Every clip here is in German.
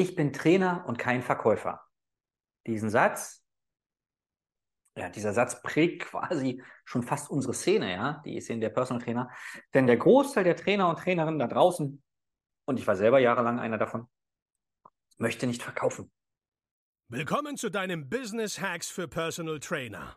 Ich bin Trainer und kein Verkäufer. Diesen Satz, ja, dieser Satz prägt quasi schon fast unsere Szene, ja, die Szene der Personal Trainer. Denn der Großteil der Trainer und Trainerinnen da draußen, und ich war selber jahrelang einer davon, möchte nicht verkaufen. Willkommen zu deinem Business Hacks für Personal Trainer.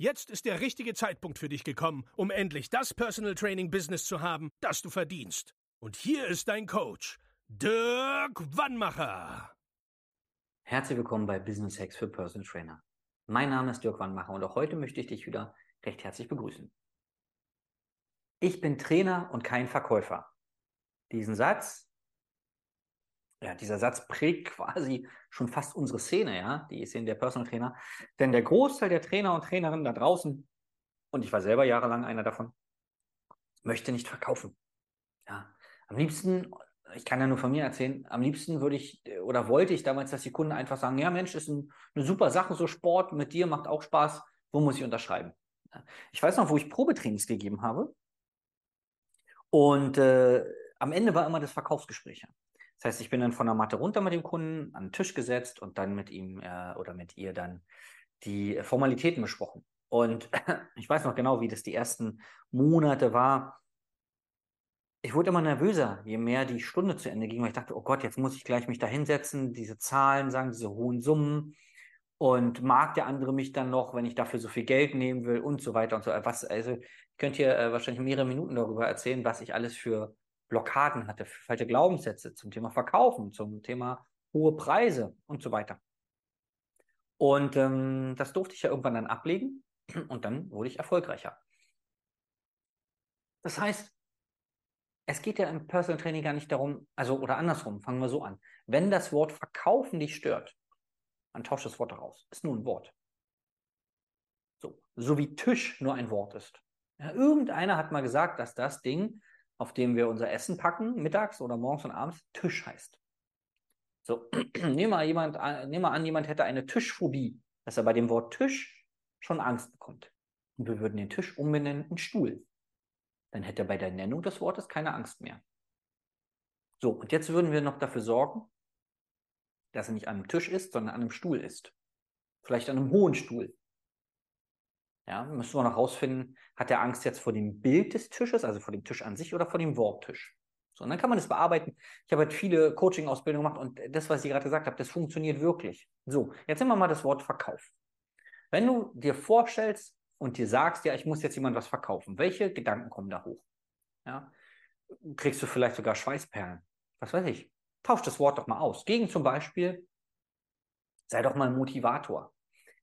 Jetzt ist der richtige Zeitpunkt für dich gekommen, um endlich das Personal Training Business zu haben, das du verdienst. Und hier ist dein Coach, Dirk Wannmacher. Herzlich willkommen bei Business Hacks für Personal Trainer. Mein Name ist Dirk Wannmacher und auch heute möchte ich dich wieder recht herzlich begrüßen. Ich bin Trainer und kein Verkäufer. Diesen Satz ja, dieser Satz prägt quasi schon fast unsere Szene, ja, die Szene der Personal Trainer. Denn der Großteil der Trainer und Trainerinnen da draußen, und ich war selber jahrelang einer davon, möchte nicht verkaufen. Ja, am liebsten, ich kann ja nur von mir erzählen, am liebsten würde ich oder wollte ich damals, dass die Kunden einfach sagen, ja Mensch, ist ein, eine super Sache, so Sport mit dir macht auch Spaß, wo muss ich unterschreiben? Ich weiß noch, wo ich Probetrainings gegeben habe und äh, am Ende war immer das Verkaufsgespräch. Das heißt, ich bin dann von der Matte runter mit dem Kunden an den Tisch gesetzt und dann mit ihm äh, oder mit ihr dann die Formalitäten besprochen. Und ich weiß noch genau, wie das die ersten Monate war. Ich wurde immer nervöser, je mehr die Stunde zu Ende ging, weil ich dachte, oh Gott, jetzt muss ich gleich mich da hinsetzen, diese Zahlen sagen, diese hohen Summen. Und mag der andere mich dann noch, wenn ich dafür so viel Geld nehmen will und so weiter und so. Was, also, ich könnte hier äh, wahrscheinlich mehrere Minuten darüber erzählen, was ich alles für Blockaden hatte, falsche Glaubenssätze zum Thema Verkaufen, zum Thema hohe Preise und so weiter. Und ähm, das durfte ich ja irgendwann dann ablegen und dann wurde ich erfolgreicher. Das heißt, es geht ja im Personal Training gar nicht darum, also oder andersrum, fangen wir so an. Wenn das Wort verkaufen dich stört, dann tausch das Wort daraus. Ist nur ein Wort. So, so wie Tisch nur ein Wort ist. Ja, irgendeiner hat mal gesagt, dass das Ding auf dem wir unser Essen packen, mittags oder morgens und abends, Tisch heißt. So, nehmen wir, jemand, nehmen an, jemand hätte eine Tischphobie, dass er bei dem Wort Tisch schon Angst bekommt. Und wir würden den Tisch umbenennen in Stuhl. Dann hätte er bei der Nennung des Wortes keine Angst mehr. So, und jetzt würden wir noch dafür sorgen, dass er nicht an einem Tisch ist, sondern an einem Stuhl ist. Vielleicht an einem hohen Stuhl. Ja, müssen wir noch rausfinden, hat er Angst jetzt vor dem Bild des Tisches, also vor dem Tisch an sich oder vor dem Worttisch? So, und dann kann man das bearbeiten. Ich habe halt viele Coaching-Ausbildungen gemacht und das, was ich gerade gesagt habe, das funktioniert wirklich. So, jetzt nehmen wir mal das Wort Verkauf. Wenn du dir vorstellst und dir sagst, ja, ich muss jetzt jemand was verkaufen, welche Gedanken kommen da hoch? Ja, kriegst du vielleicht sogar Schweißperlen? Was weiß ich. Tausch das Wort doch mal aus. Gegen zum Beispiel, sei doch mal ein Motivator.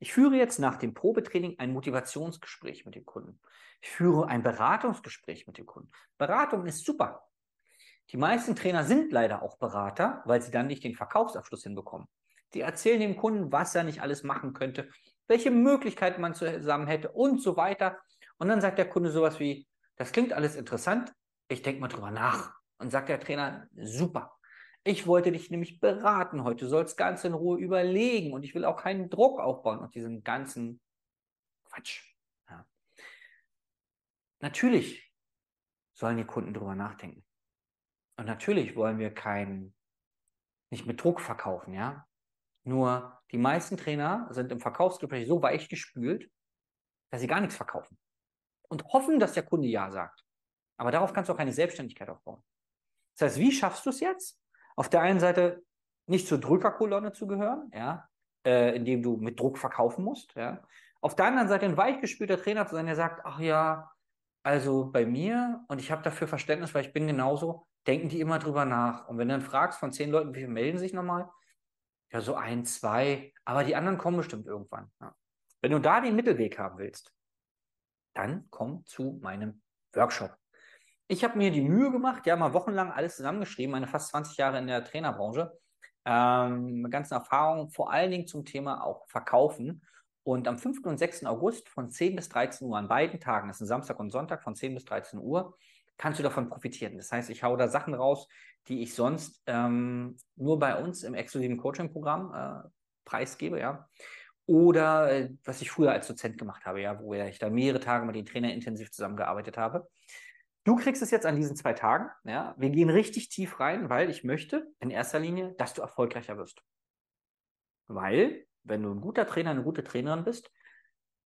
Ich führe jetzt nach dem Probetraining ein Motivationsgespräch mit dem Kunden. Ich führe ein Beratungsgespräch mit dem Kunden. Beratung ist super. Die meisten Trainer sind leider auch Berater, weil sie dann nicht den Verkaufsabschluss hinbekommen. Die erzählen dem Kunden, was er nicht alles machen könnte, welche Möglichkeiten man zusammen hätte und so weiter. Und dann sagt der Kunde sowas wie, das klingt alles interessant, ich denke mal drüber nach. Und sagt der Trainer, super. Ich wollte dich nämlich beraten heute. Du sollst ganz in Ruhe überlegen und ich will auch keinen Druck aufbauen und diesen ganzen Quatsch. Ja. Natürlich sollen die Kunden darüber nachdenken. Und natürlich wollen wir keinen, nicht mit Druck verkaufen, ja. Nur die meisten Trainer sind im Verkaufsgespräch so weich gespült, dass sie gar nichts verkaufen. Und hoffen, dass der Kunde Ja sagt. Aber darauf kannst du auch keine Selbstständigkeit aufbauen. Das heißt, wie schaffst du es jetzt? Auf der einen Seite nicht zur Drückerkolonne zu gehören, ja, äh, indem du mit Druck verkaufen musst, ja. Auf der anderen Seite ein weichgespülter Trainer zu sein, der sagt, ach ja, also bei mir und ich habe dafür Verständnis, weil ich bin genauso, denken die immer drüber nach. Und wenn du dann fragst von zehn Leuten, wie viele melden sich nochmal? Ja, so ein, zwei, aber die anderen kommen bestimmt irgendwann. Ja. Wenn du da den Mittelweg haben willst, dann komm zu meinem Workshop. Ich habe mir die Mühe gemacht, ja, mal wochenlang alles zusammengeschrieben, meine fast 20 Jahre in der Trainerbranche, ähm, ganzen Erfahrungen, vor allen Dingen zum Thema auch Verkaufen Und am 5. und 6. August von 10 bis 13 Uhr an beiden Tagen, das ist Samstag und Sonntag von 10 bis 13 Uhr, kannst du davon profitieren. Das heißt, ich haue da Sachen raus, die ich sonst ähm, nur bei uns im exklusiven Coaching-Programm äh, preisgebe, ja. Oder äh, was ich früher als Dozent gemacht habe, ja, wo ich da mehrere Tage mit den Trainern intensiv zusammengearbeitet habe. Du kriegst es jetzt an diesen zwei Tagen. Ja. Wir gehen richtig tief rein, weil ich möchte in erster Linie, dass du erfolgreicher wirst. Weil, wenn du ein guter Trainer, eine gute Trainerin bist,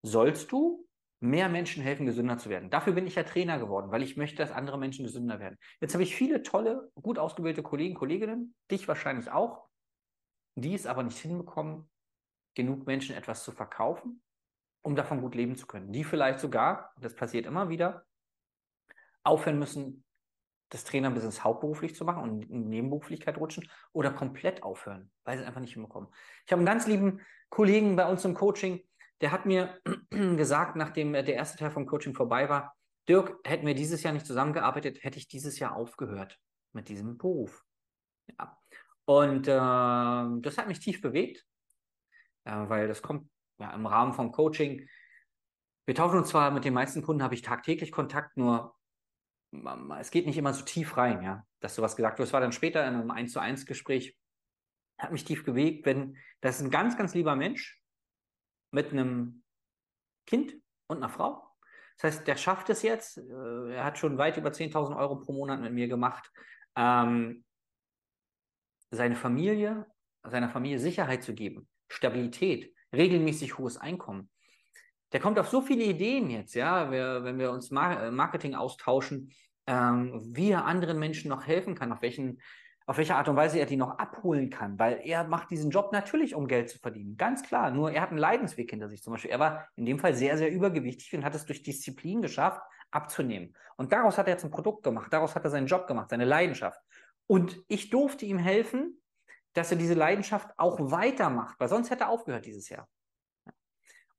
sollst du mehr Menschen helfen, gesünder zu werden. Dafür bin ich ja Trainer geworden, weil ich möchte, dass andere Menschen gesünder werden. Jetzt habe ich viele tolle, gut ausgebildete Kollegen, Kolleginnen, dich wahrscheinlich auch, die es aber nicht hinbekommen, genug Menschen etwas zu verkaufen, um davon gut leben zu können. Die vielleicht sogar, das passiert immer wieder, aufhören müssen, das Trainerbusiness hauptberuflich zu machen und in Nebenberuflichkeit rutschen oder komplett aufhören, weil sie es einfach nicht hinbekommen. Ich habe einen ganz lieben Kollegen bei uns im Coaching, der hat mir gesagt, nachdem der erste Teil vom Coaching vorbei war, Dirk, hätten wir dieses Jahr nicht zusammengearbeitet, hätte ich dieses Jahr aufgehört mit diesem Beruf. Ja. Und äh, das hat mich tief bewegt, äh, weil das kommt ja im Rahmen vom Coaching. Wir tauschen uns zwar mit den meisten Kunden, habe ich tagtäglich Kontakt, nur es geht nicht immer so tief rein, ja, dass du was gesagt hast. Das war dann später in einem 1 zu 1 Gespräch, hat mich tief bewegt, wenn das ein ganz, ganz lieber Mensch mit einem Kind und einer Frau. Das heißt, der schafft es jetzt. Äh, er hat schon weit über 10.000 Euro pro Monat mit mir gemacht. Ähm, seine Familie, seiner Familie Sicherheit zu geben, Stabilität, regelmäßig hohes Einkommen der kommt auf so viele Ideen jetzt, ja, wir, wenn wir uns äh, Marketing austauschen, ähm, wie er anderen Menschen noch helfen kann, auf welchen, auf welche Art und Weise er die noch abholen kann, weil er macht diesen Job natürlich, um Geld zu verdienen, ganz klar. Nur er hat einen Leidensweg hinter sich. Zum Beispiel, er war in dem Fall sehr, sehr übergewichtig und hat es durch Disziplin geschafft, abzunehmen. Und daraus hat er jetzt ein Produkt gemacht, daraus hat er seinen Job gemacht, seine Leidenschaft. Und ich durfte ihm helfen, dass er diese Leidenschaft auch weitermacht, weil sonst hätte er aufgehört dieses Jahr.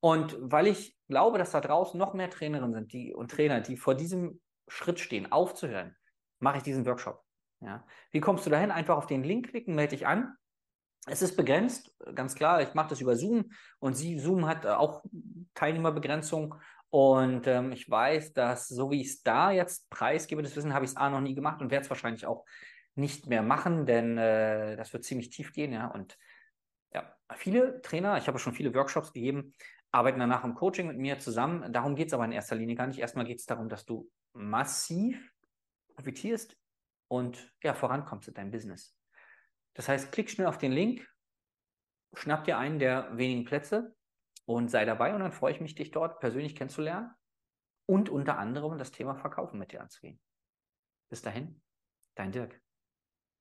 Und weil ich glaube, dass da draußen noch mehr Trainerinnen sind die, und Trainer, die vor diesem Schritt stehen, aufzuhören, mache ich diesen Workshop. Ja. Wie kommst du dahin? Einfach auf den Link klicken, melde dich an. Es ist begrenzt, ganz klar. Ich mache das über Zoom und sie, Zoom hat auch Teilnehmerbegrenzung. Und ähm, ich weiß, dass so wie ich es da jetzt preisgebe, das Wissen habe ich es A noch nie gemacht und werde es wahrscheinlich auch nicht mehr machen, denn äh, das wird ziemlich tief gehen, ja. Und ja, viele Trainer, ich habe schon viele Workshops gegeben, arbeiten danach im Coaching mit mir zusammen. Darum geht es aber in erster Linie gar nicht. Erstmal geht es darum, dass du massiv profitierst und ja, vorankommst in deinem Business. Das heißt, klick schnell auf den Link, schnapp dir einen der wenigen Plätze und sei dabei und dann freue ich mich, dich dort persönlich kennenzulernen und unter anderem das Thema Verkaufen mit dir anzugehen. Bis dahin, dein Dirk.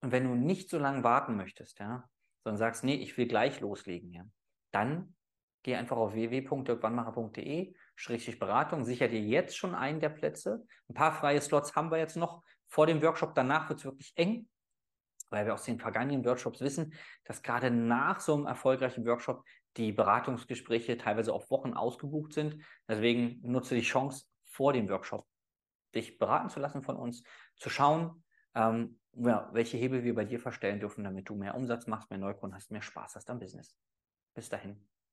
Und wenn du nicht so lange warten möchtest, ja, sondern sagst, nee, ich will gleich loslegen, ja, dann Geh einfach auf www.dirkwannmacher.de, Schrägstrich Beratung, sicher dir jetzt schon einen der Plätze. Ein paar freie Slots haben wir jetzt noch vor dem Workshop. Danach wird es wirklich eng, weil wir aus den vergangenen Workshops wissen, dass gerade nach so einem erfolgreichen Workshop die Beratungsgespräche teilweise auf Wochen ausgebucht sind. Deswegen nutze die Chance vor dem Workshop, dich beraten zu lassen von uns, zu schauen, ähm, ja, welche Hebel wir bei dir verstellen dürfen, damit du mehr Umsatz machst, mehr Neukunden hast, mehr Spaß hast am Business. Bis dahin.